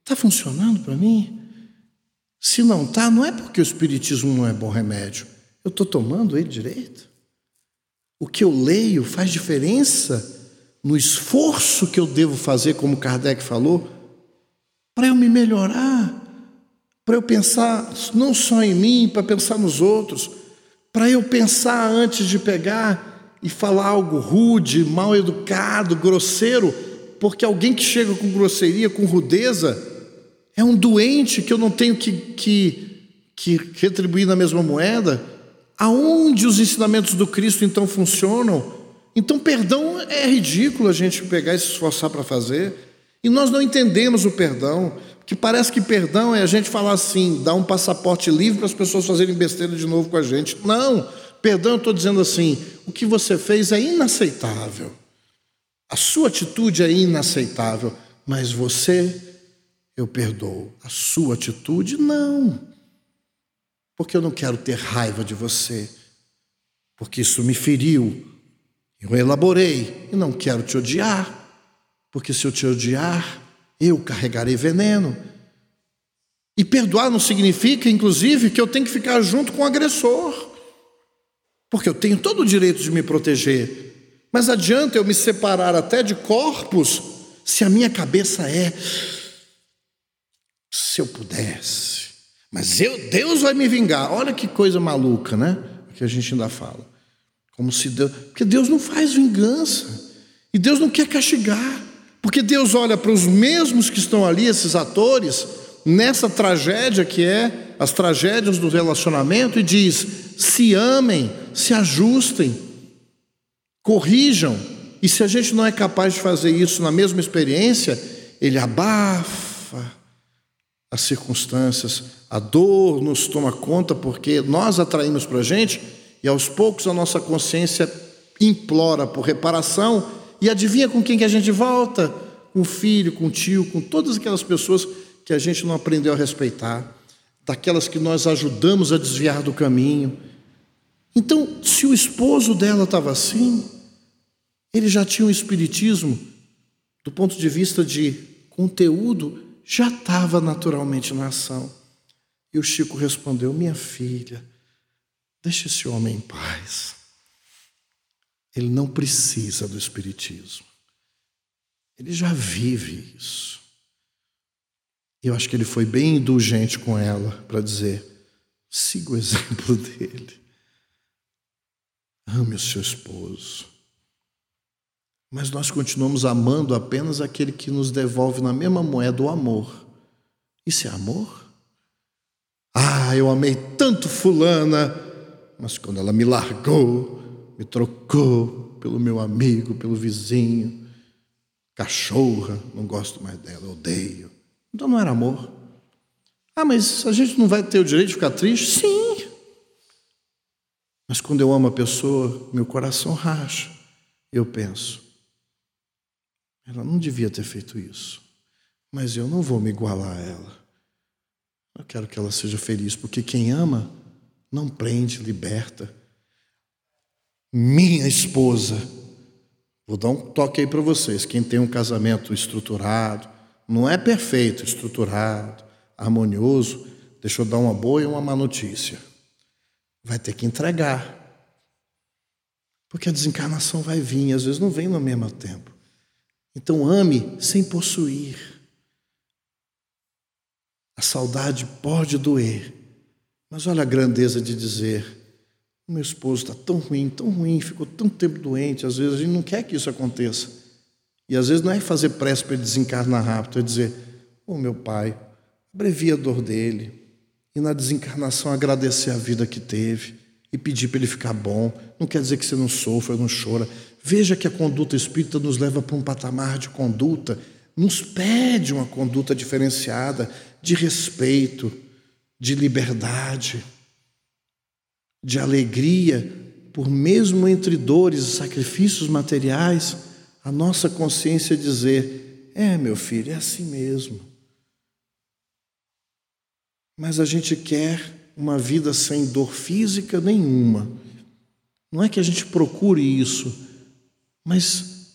Está funcionando para mim? Se não está, não é porque o Espiritismo não é bom remédio. Eu estou tomando ele direito. O que eu leio faz diferença no esforço que eu devo fazer, como Kardec falou, para eu me melhorar, para eu pensar não só em mim, para pensar nos outros, para eu pensar antes de pegar e falar algo rude, mal educado, grosseiro, porque alguém que chega com grosseria, com rudeza, é um doente que eu não tenho que, que, que retribuir na mesma moeda. Aonde os ensinamentos do Cristo então funcionam? Então, perdão é ridículo a gente pegar e se esforçar para fazer. E nós não entendemos o perdão, que parece que perdão é a gente falar assim, dar um passaporte livre para as pessoas fazerem besteira de novo com a gente. Não, perdão, eu estou dizendo assim: o que você fez é inaceitável. A sua atitude é inaceitável, mas você, eu perdoo. A sua atitude, não. Porque eu não quero ter raiva de você, porque isso me feriu, eu elaborei e não quero te odiar, porque se eu te odiar, eu carregarei veneno. E perdoar não significa, inclusive, que eu tenho que ficar junto com o agressor, porque eu tenho todo o direito de me proteger. Mas adianta eu me separar até de corpos se a minha cabeça é. Se eu pudesse. Mas eu, Deus vai me vingar. Olha que coisa maluca, né? Que a gente ainda fala. Como se Deus. Porque Deus não faz vingança. E Deus não quer castigar. Porque Deus olha para os mesmos que estão ali, esses atores, nessa tragédia que é as tragédias do relacionamento, e diz: se amem, se ajustem, corrijam. E se a gente não é capaz de fazer isso na mesma experiência, ele abafa as circunstâncias, a dor nos toma conta, porque nós atraímos para a gente e aos poucos a nossa consciência implora por reparação e adivinha com quem que a gente volta? Com o filho, com o tio, com todas aquelas pessoas que a gente não aprendeu a respeitar, daquelas que nós ajudamos a desviar do caminho. Então, se o esposo dela estava assim, ele já tinha um espiritismo, do ponto de vista de conteúdo, já estava naturalmente na ação. E o Chico respondeu: Minha filha, Deixe esse homem em paz. Ele não precisa do Espiritismo. Ele já vive isso. Eu acho que ele foi bem indulgente com ela para dizer: siga o exemplo dele. Ame o seu esposo. Mas nós continuamos amando apenas aquele que nos devolve na mesma moeda o amor. Isso é amor? Ah, eu amei tanto Fulana mas quando ela me largou, me trocou pelo meu amigo, pelo vizinho, cachorra, não gosto mais dela, odeio. Então não era amor. Ah, mas a gente não vai ter o direito de ficar triste? Sim. Mas quando eu amo a pessoa, meu coração racha. Eu penso, ela não devia ter feito isso, mas eu não vou me igualar a ela. Eu quero que ela seja feliz, porque quem ama não prende, liberta. Minha esposa, vou dar um toque aí para vocês. Quem tem um casamento estruturado, não é perfeito, estruturado, harmonioso, deixa eu dar uma boa e uma má notícia. Vai ter que entregar. Porque a desencarnação vai vir, às vezes não vem no mesmo tempo. Então ame sem possuir. A saudade pode doer, mas olha a grandeza de dizer: meu esposo está tão ruim, tão ruim, ficou tanto tempo doente. Às vezes a gente não quer que isso aconteça. E às vezes não é fazer pressa para ele desencarnar rápido, é dizer: Ô oh, meu pai, abrevia a dor dele. E na desencarnação agradecer a vida que teve e pedir para ele ficar bom. Não quer dizer que você não sofra, não chora. Veja que a conduta espírita nos leva para um patamar de conduta, nos pede uma conduta diferenciada, de respeito, de liberdade, de alegria, por mesmo entre dores e sacrifícios materiais, a nossa consciência dizer: é, meu filho, é assim mesmo. Mas a gente quer uma vida sem dor física nenhuma. Não é que a gente procure isso, mas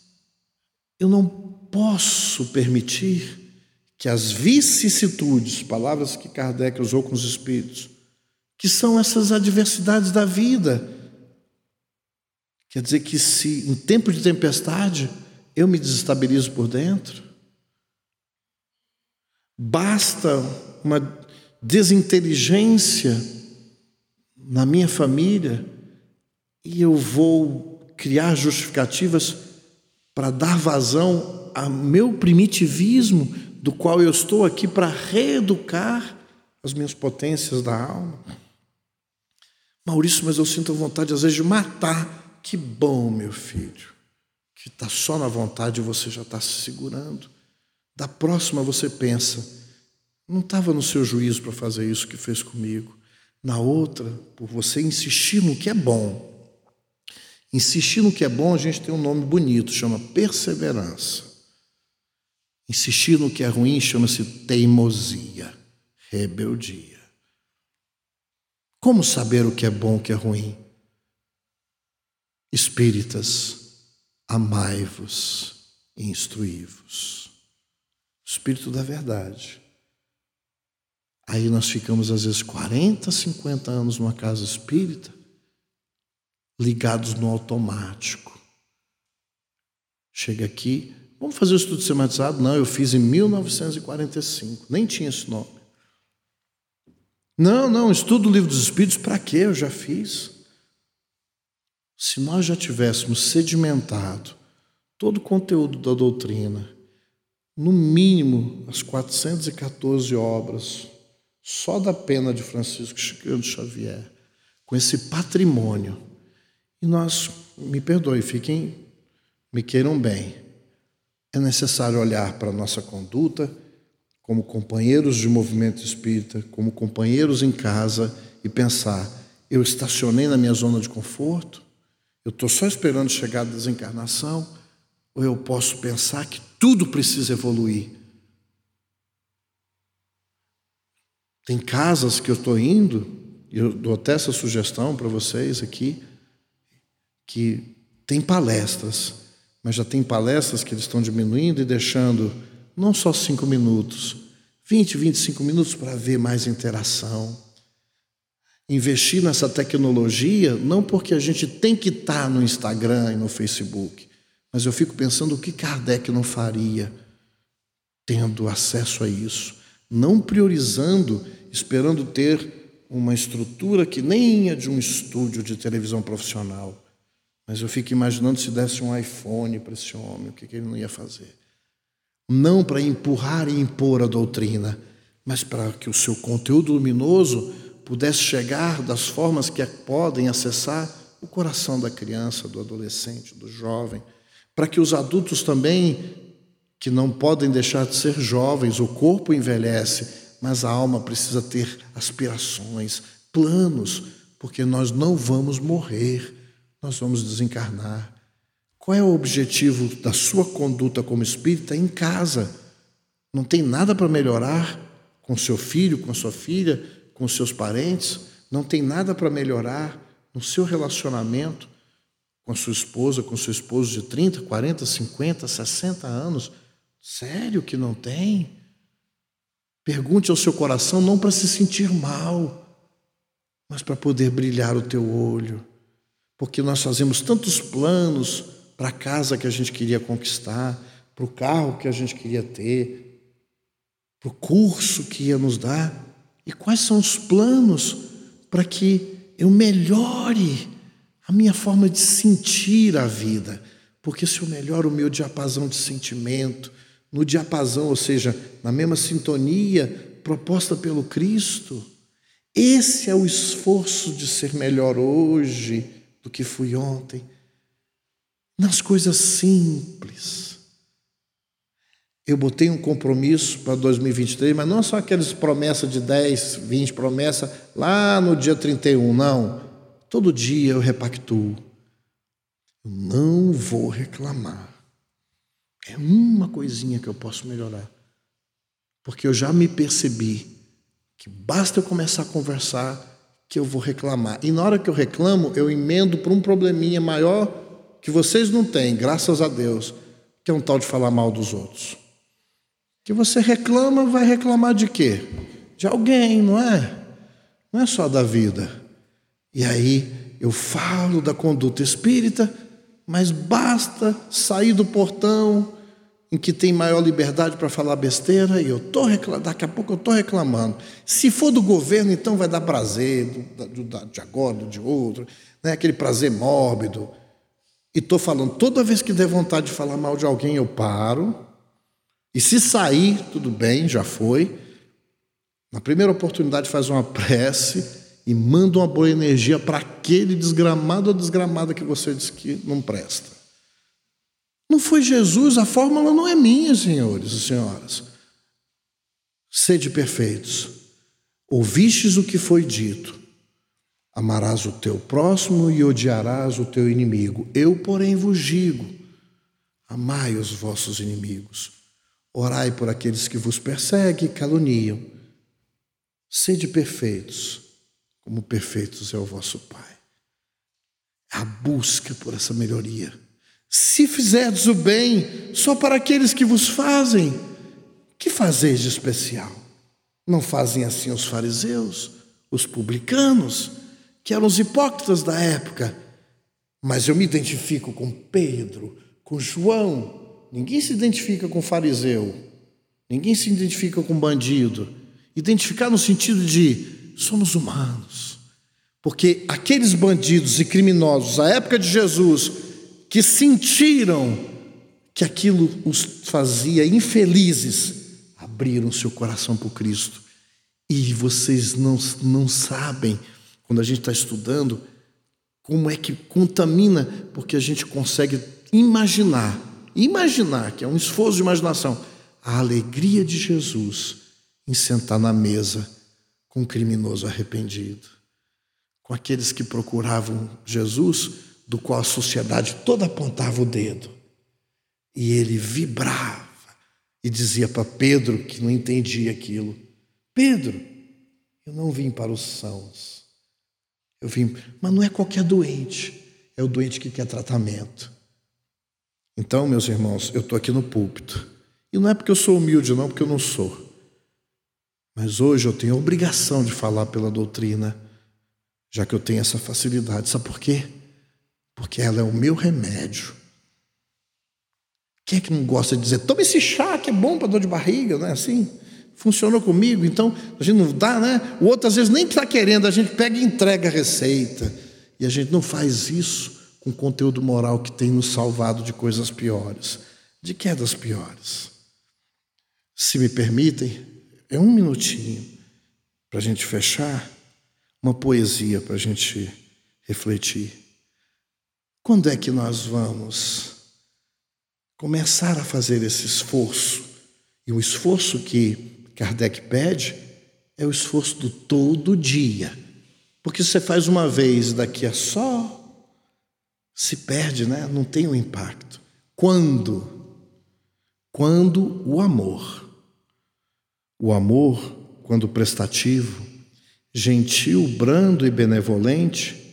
eu não posso permitir que as vicissitudes, palavras que Kardec usou com os espíritos, que são essas adversidades da vida. Quer dizer que se em tempo de tempestade eu me desestabilizo por dentro, basta uma desinteligência na minha família e eu vou criar justificativas para dar vazão ao meu primitivismo do qual eu estou aqui para reeducar as minhas potências da alma. Maurício, mas eu sinto vontade às vezes de matar. Que bom, meu filho, que está só na vontade e você já está se segurando. Da próxima você pensa, não estava no seu juízo para fazer isso que fez comigo. Na outra, por você insistir no que é bom. Insistir no que é bom, a gente tem um nome bonito, chama perseverança. Insistir no que é ruim chama-se teimosia, rebeldia. Como saber o que é bom e o que é ruim? Espíritas, amai-vos e instruí-vos. Espírito da verdade. Aí nós ficamos às vezes 40, 50 anos numa casa espírita, ligados no automático. Chega aqui, Vamos fazer o estudo sistematizado? Não, eu fiz em 1945, nem tinha esse nome. Não, não, estudo o livro dos Espíritos, para quê? Eu já fiz. Se nós já tivéssemos sedimentado todo o conteúdo da doutrina, no mínimo as 414 obras, só da pena de Francisco Chico Xavier, com esse patrimônio, e nós, me perdoem, fiquem, me queiram bem, é necessário olhar para a nossa conduta como companheiros de movimento espírita, como companheiros em casa e pensar: eu estacionei na minha zona de conforto? Eu estou só esperando chegar a desencarnação? Ou eu posso pensar que tudo precisa evoluir? Tem casas que eu estou indo, e eu dou até essa sugestão para vocês aqui, que tem palestras mas já tem palestras que eles estão diminuindo e deixando não só cinco minutos, 20, 25 minutos para ver mais interação. Investir nessa tecnologia, não porque a gente tem que estar no Instagram e no Facebook, mas eu fico pensando o que Kardec não faria tendo acesso a isso, não priorizando, esperando ter uma estrutura que nem é de um estúdio de televisão profissional mas eu fico imaginando se desse um iPhone para esse homem, o que, ele não ia fazer. Não para empurrar e impor a doutrina, mas para que o seu conteúdo luminoso pudesse chegar das formas que podem acessar o coração da criança, do adolescente, do jovem, para que os adultos também, que não podem deixar de ser jovens, o corpo envelhece, mas a alma precisa ter aspirações, planos, porque nós não vamos morrer, nós vamos desencarnar. Qual é o objetivo da sua conduta como espírita em casa? Não tem nada para melhorar com seu filho, com sua filha, com seus parentes? Não tem nada para melhorar no seu relacionamento com a sua esposa, com seu esposo de 30, 40, 50, 60 anos? Sério que não tem? Pergunte ao seu coração não para se sentir mal, mas para poder brilhar o teu olho. Porque nós fazemos tantos planos para a casa que a gente queria conquistar, para o carro que a gente queria ter, para o curso que ia nos dar. E quais são os planos para que eu melhore a minha forma de sentir a vida? Porque se eu melhoro o meu diapasão de sentimento, no diapasão, ou seja, na mesma sintonia proposta pelo Cristo. Esse é o esforço de ser melhor hoje do que fui ontem, nas coisas simples. Eu botei um compromisso para 2023, mas não só aquelas promessas de 10, 20 promessas lá no dia 31, não. Todo dia eu repactuo. Não vou reclamar. É uma coisinha que eu posso melhorar. Porque eu já me percebi que basta eu começar a conversar que eu vou reclamar. E na hora que eu reclamo, eu emendo para um probleminha maior que vocês não têm, graças a Deus, que é um tal de falar mal dos outros. Que você reclama, vai reclamar de quê? De alguém, não é? Não é só da vida. E aí eu falo da conduta espírita, mas basta sair do portão em que tem maior liberdade para falar besteira e eu tô reclamando, daqui a pouco eu estou reclamando. Se for do governo, então vai dar prazer, do, do, de agora, de outro, né? aquele prazer mórbido. E estou falando, toda vez que der vontade de falar mal de alguém, eu paro. E se sair, tudo bem, já foi. Na primeira oportunidade, faz uma prece e manda uma boa energia para aquele desgramado ou desgramada que você disse que não presta. Não foi Jesus, a fórmula não é minha, senhores e senhoras. Sede perfeitos. Ouvistes o que foi dito. Amarás o teu próximo e odiarás o teu inimigo. Eu, porém, vos digo: amai os vossos inimigos. Orai por aqueles que vos perseguem e caluniam. Sede perfeitos como perfeitos é o vosso Pai. A busca por essa melhoria. Se fizerdes o bem só para aqueles que vos fazem, que fazeis de especial? Não fazem assim os fariseus, os publicanos, que eram os hipócritas da época. Mas eu me identifico com Pedro, com João. Ninguém se identifica com fariseu. Ninguém se identifica com bandido. Identificar no sentido de somos humanos. Porque aqueles bandidos e criminosos, à época de Jesus, que sentiram que aquilo os fazia infelizes, abriram seu coração para Cristo. E vocês não, não sabem, quando a gente está estudando, como é que contamina, porque a gente consegue imaginar, imaginar, que é um esforço de imaginação, a alegria de Jesus em sentar na mesa com o criminoso arrependido, com aqueles que procuravam Jesus, do qual a sociedade toda apontava o dedo. E ele vibrava e dizia para Pedro, que não entendia aquilo: Pedro, eu não vim para os sãos. Eu vim, mas não é qualquer doente, é o doente que quer tratamento. Então, meus irmãos, eu estou aqui no púlpito. E não é porque eu sou humilde, não, porque eu não sou. Mas hoje eu tenho a obrigação de falar pela doutrina, já que eu tenho essa facilidade. Sabe por quê? Porque ela é o meu remédio. Quem é que não gosta de dizer, toma esse chá que é bom para dor de barriga, não é assim? Funcionou comigo, então a gente não dá, né? O outro às vezes nem está querendo, a gente pega e entrega a receita. E a gente não faz isso com o conteúdo moral que tem nos salvado de coisas piores, de quedas piores. Se me permitem, é um minutinho para a gente fechar. uma poesia para a gente refletir. Quando é que nós vamos começar a fazer esse esforço? E o esforço que Kardec pede é o esforço do todo dia. Porque você faz uma vez, daqui a só se perde, né? Não tem o um impacto. Quando? Quando o amor. O amor, quando prestativo, gentil, brando e benevolente,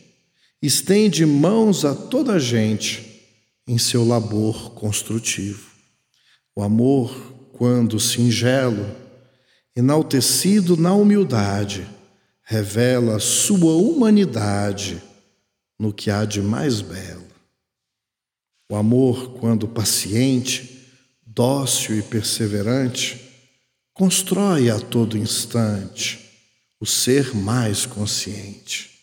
estende mãos a toda a gente em seu labor construtivo. O amor, quando singelo, enaltecido na humildade, revela sua humanidade no que há de mais belo. O amor, quando paciente, dócil e perseverante, constrói a todo instante o ser mais consciente.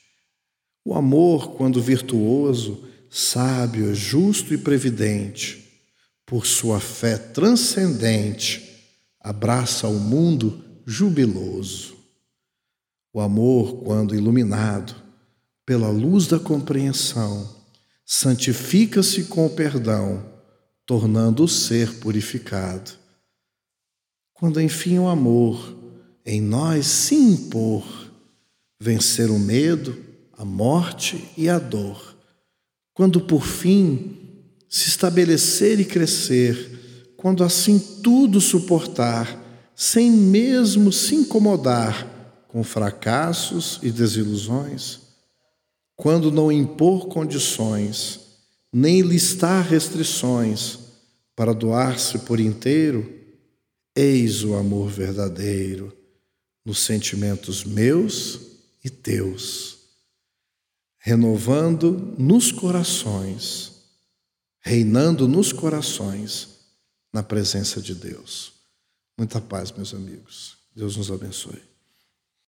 O amor, quando virtuoso, sábio, justo e previdente, por sua fé transcendente, abraça o mundo jubiloso. O amor, quando iluminado, pela luz da compreensão, santifica-se com o perdão, tornando o ser purificado. Quando enfim o amor em nós se impor, vencer o medo, a morte e a dor, quando por fim se estabelecer e crescer, quando assim tudo suportar, sem mesmo se incomodar com fracassos e desilusões, quando não impor condições, nem listar restrições para doar-se por inteiro, eis o amor verdadeiro nos sentimentos meus e teus, renovando nos corações, reinando nos corações na presença de Deus. Muita paz, meus amigos. Deus nos abençoe.